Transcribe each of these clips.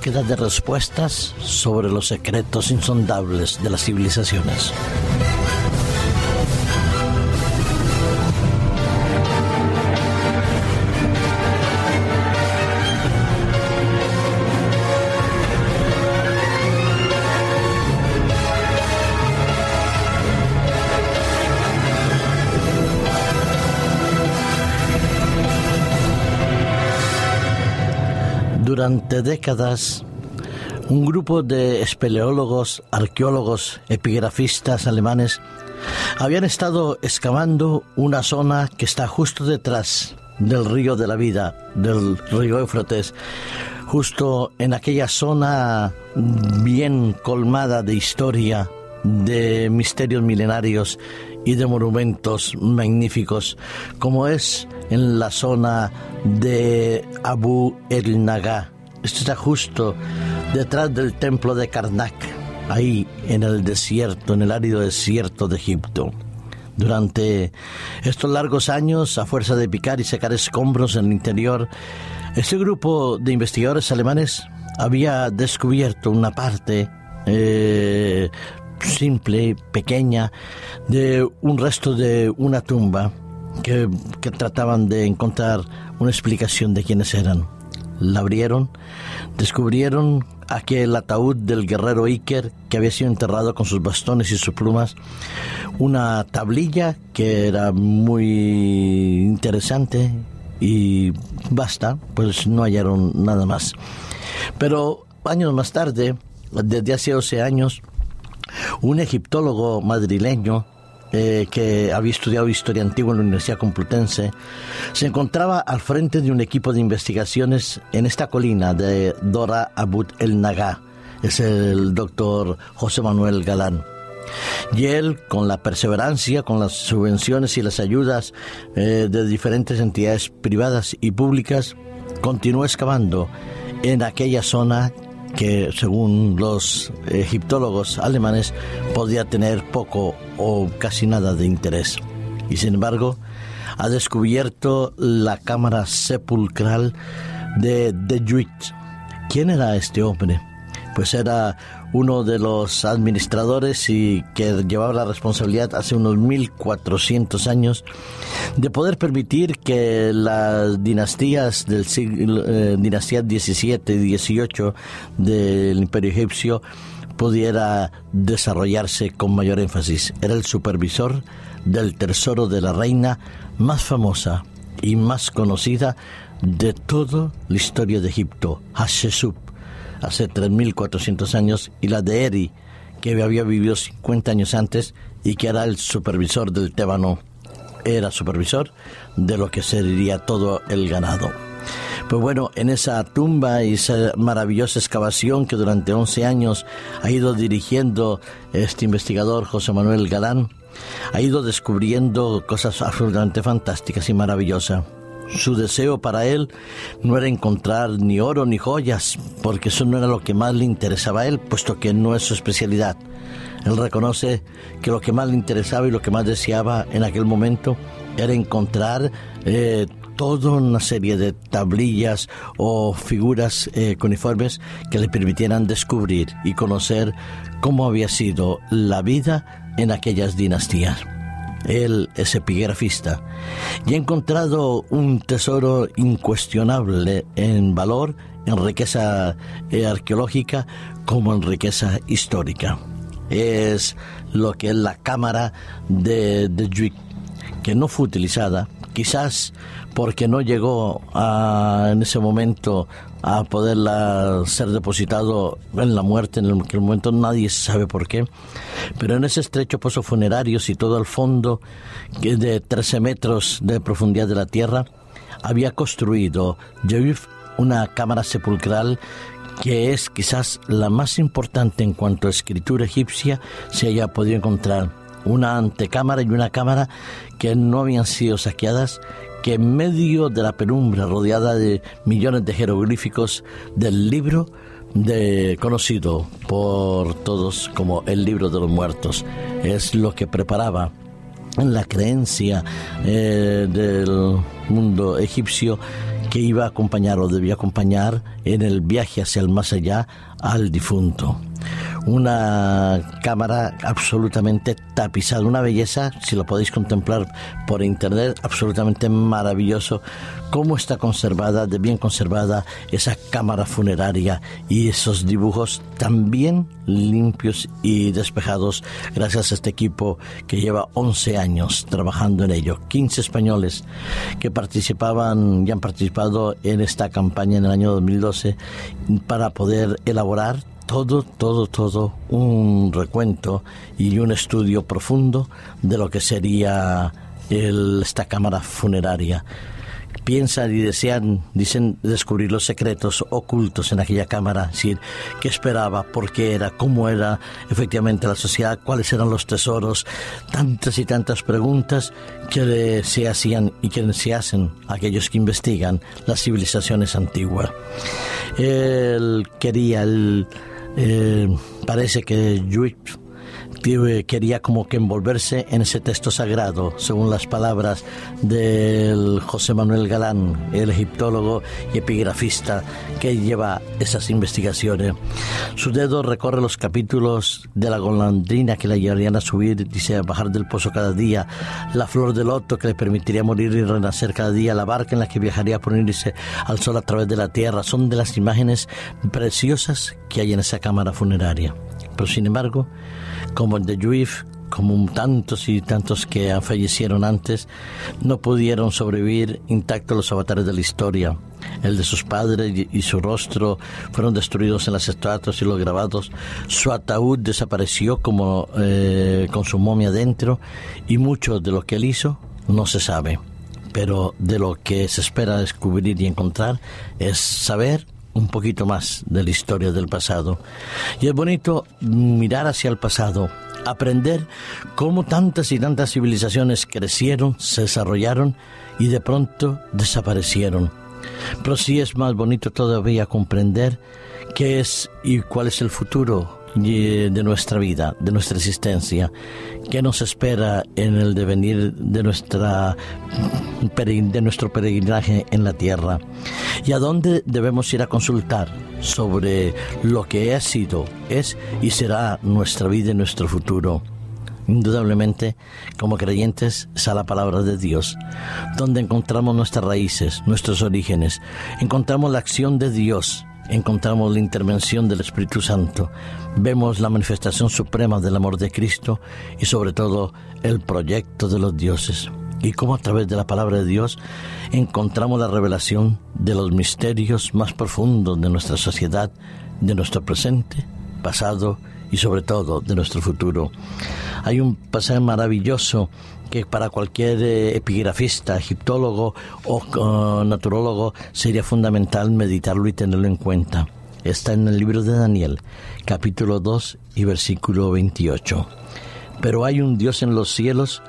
búsqueda de respuestas sobre los secretos insondables de las civilizaciones. Durante décadas, un grupo de espeleólogos, arqueólogos, epigrafistas alemanes habían estado excavando una zona que está justo detrás del río de la vida, del río Éufrates, justo en aquella zona bien colmada de historia, de misterios milenarios y de monumentos magníficos, como es en la zona de Abu el Naga. Esto está justo detrás del templo de Karnak, ahí en el desierto, en el árido desierto de Egipto. Durante estos largos años, a fuerza de picar y secar escombros en el interior, este grupo de investigadores alemanes había descubierto una parte eh, simple, pequeña, de un resto de una tumba que, trataban de encontrar una explicación de quiénes eran. La abrieron, descubrieron aquel ataúd del guerrero Iker que había sido enterrado con sus bastones y sus plumas, una tablilla que era muy interesante y basta, pues no hallaron nada más. Pero años más tarde, desde hace 12 años, un egiptólogo madrileño eh, que había estudiado historia antigua en la Universidad Complutense, se encontraba al frente de un equipo de investigaciones en esta colina de Dora Abud el Naga. Es el doctor José Manuel Galán. Y él, con la perseverancia, con las subvenciones y las ayudas eh, de diferentes entidades privadas y públicas, continuó excavando en aquella zona que según los egiptólogos alemanes podía tener poco o casi nada de interés. Y sin embargo, ha descubierto la cámara sepulcral de De ¿Quién era este hombre? Pues era uno de los administradores y que llevaba la responsabilidad hace unos 1400 años de poder permitir que las dinastías del siglo, eh, dinastía 17 y 18 del Imperio egipcio pudiera desarrollarse con mayor énfasis. Era el supervisor del tesoro de la reina más famosa y más conocida de toda la historia de Egipto, Hatshepsut hace 3.400 años, y la de Eri, que había vivido 50 años antes y que era el supervisor del Tébano. Era supervisor de lo que sería todo el ganado. Pues bueno, en esa tumba y esa maravillosa excavación que durante 11 años ha ido dirigiendo este investigador José Manuel Galán, ha ido descubriendo cosas absolutamente fantásticas y maravillosas. Su deseo para él no era encontrar ni oro ni joyas, porque eso no era lo que más le interesaba a él, puesto que no es su especialidad. Él reconoce que lo que más le interesaba y lo que más deseaba en aquel momento era encontrar eh, toda una serie de tablillas o figuras eh, cuniformes que le permitieran descubrir y conocer cómo había sido la vida en aquellas dinastías. Él es epigrafista y ha encontrado un tesoro incuestionable en valor, en riqueza eh, arqueológica como en riqueza histórica. Es lo que es la cámara de, de que no fue utilizada, quizás porque no llegó a, en ese momento a poderla ser depositado en la muerte, en el, momento nadie sabe por qué, pero en ese estrecho pozo funerario, situado al fondo de 13 metros de profundidad de la tierra, había construido Jehuif una cámara sepulcral que es quizás la más importante en cuanto a escritura egipcia se haya podido encontrar. Una antecámara y una cámara que no habían sido saqueadas, que en medio de la penumbra rodeada de millones de jeroglíficos del libro de, conocido por todos como el libro de los muertos, es lo que preparaba la creencia eh, del mundo egipcio que iba a acompañar o debía acompañar en el viaje hacia el más allá al difunto una cámara absolutamente tapizada, una belleza, si lo podéis contemplar por internet, absolutamente maravilloso, cómo está conservada, de bien conservada esa cámara funeraria y esos dibujos también limpios y despejados gracias a este equipo que lleva 11 años trabajando en ello. 15 españoles que participaban y han participado en esta campaña en el año 2012 para poder elaborar todo, todo, todo un recuento y un estudio profundo de lo que sería esta cámara funeraria. Piensan y desean, dicen, descubrir los secretos ocultos en aquella cámara, decir, qué esperaba, por qué era, cómo era efectivamente la sociedad, cuáles eran los tesoros, tantas y tantas preguntas que se hacían y que se hacen aquellos que investigan las civilizaciones antiguas. Él quería, el eh, parece que Juif quería como que envolverse en ese texto sagrado, según las palabras del José Manuel Galán, el egiptólogo y epigrafista que lleva esas investigaciones. Su dedo recorre los capítulos de la golondrina que le ayudarían a subir, dice, a bajar del pozo cada día, la flor del loto que le permitiría morir y renacer cada día, la barca en la que viajaría por unirse al sol a través de la tierra, son de las imágenes preciosas que hay en esa cámara funeraria. Pero sin embargo, como el de Juif, como tantos y tantos que fallecieron antes, no pudieron sobrevivir intactos los avatares de la historia. El de sus padres y su rostro fueron destruidos en las estatuas y los grabados. Su ataúd desapareció como eh, con su momia dentro y mucho de lo que él hizo no se sabe. Pero de lo que se espera descubrir y encontrar es saber un poquito más de la historia del pasado. Y es bonito mirar hacia el pasado, aprender cómo tantas y tantas civilizaciones crecieron, se desarrollaron y de pronto desaparecieron. Pero sí es más bonito todavía comprender qué es y cuál es el futuro de nuestra vida, de nuestra existencia, qué nos espera en el devenir de, nuestra, nuestro peregrinaje en la tierra y a dónde debemos ir a consultar sobre lo que ha sido, es y será nuestra vida y nuestro futuro. Indudablemente, como creyentes, es a la palabra de Dios, donde encontramos nuestras raíces, nuestros orígenes, encontramos la acción de Dios encontramos la intervención del Espíritu Santo, vemos la manifestación suprema del amor de Cristo y sobre todo el proyecto de los dioses. Y cómo a través de la palabra de Dios encontramos la revelación de los misterios más profundos de nuestra sociedad, de nuestro presente, pasado y sobre todo de nuestro futuro. Hay un pasaje maravilloso que para cualquier eh, epigrafista, egiptólogo o naturólogo sería fundamental meditarlo y tenerlo en cuenta. Está en el libro de Daniel, capítulo 2 y versículo 28. Pero hay un Dios en los cielos,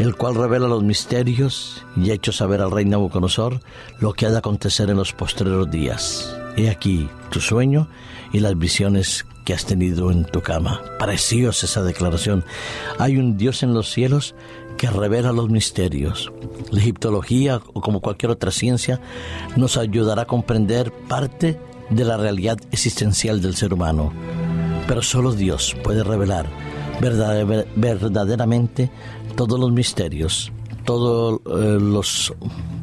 el cual revela los misterios y ha hecho saber al rey Nabucodonosor lo que ha de acontecer en los postreros días. He aquí tu sueño y las visiones que has tenido en tu cama. Preciosa esa declaración. Hay un Dios en los cielos que revela los misterios. La egiptología, o como cualquier otra ciencia, nos ayudará a comprender parte de la realidad existencial del ser humano. Pero solo Dios puede revelar verdaderamente todos los misterios, todos eh, los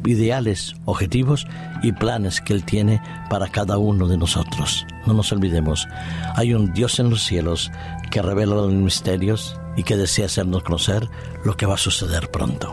ideales, objetivos y planes que Él tiene para cada uno de nosotros. No nos olvidemos, hay un Dios en los cielos que revela los misterios y que desea hacernos conocer lo que va a suceder pronto.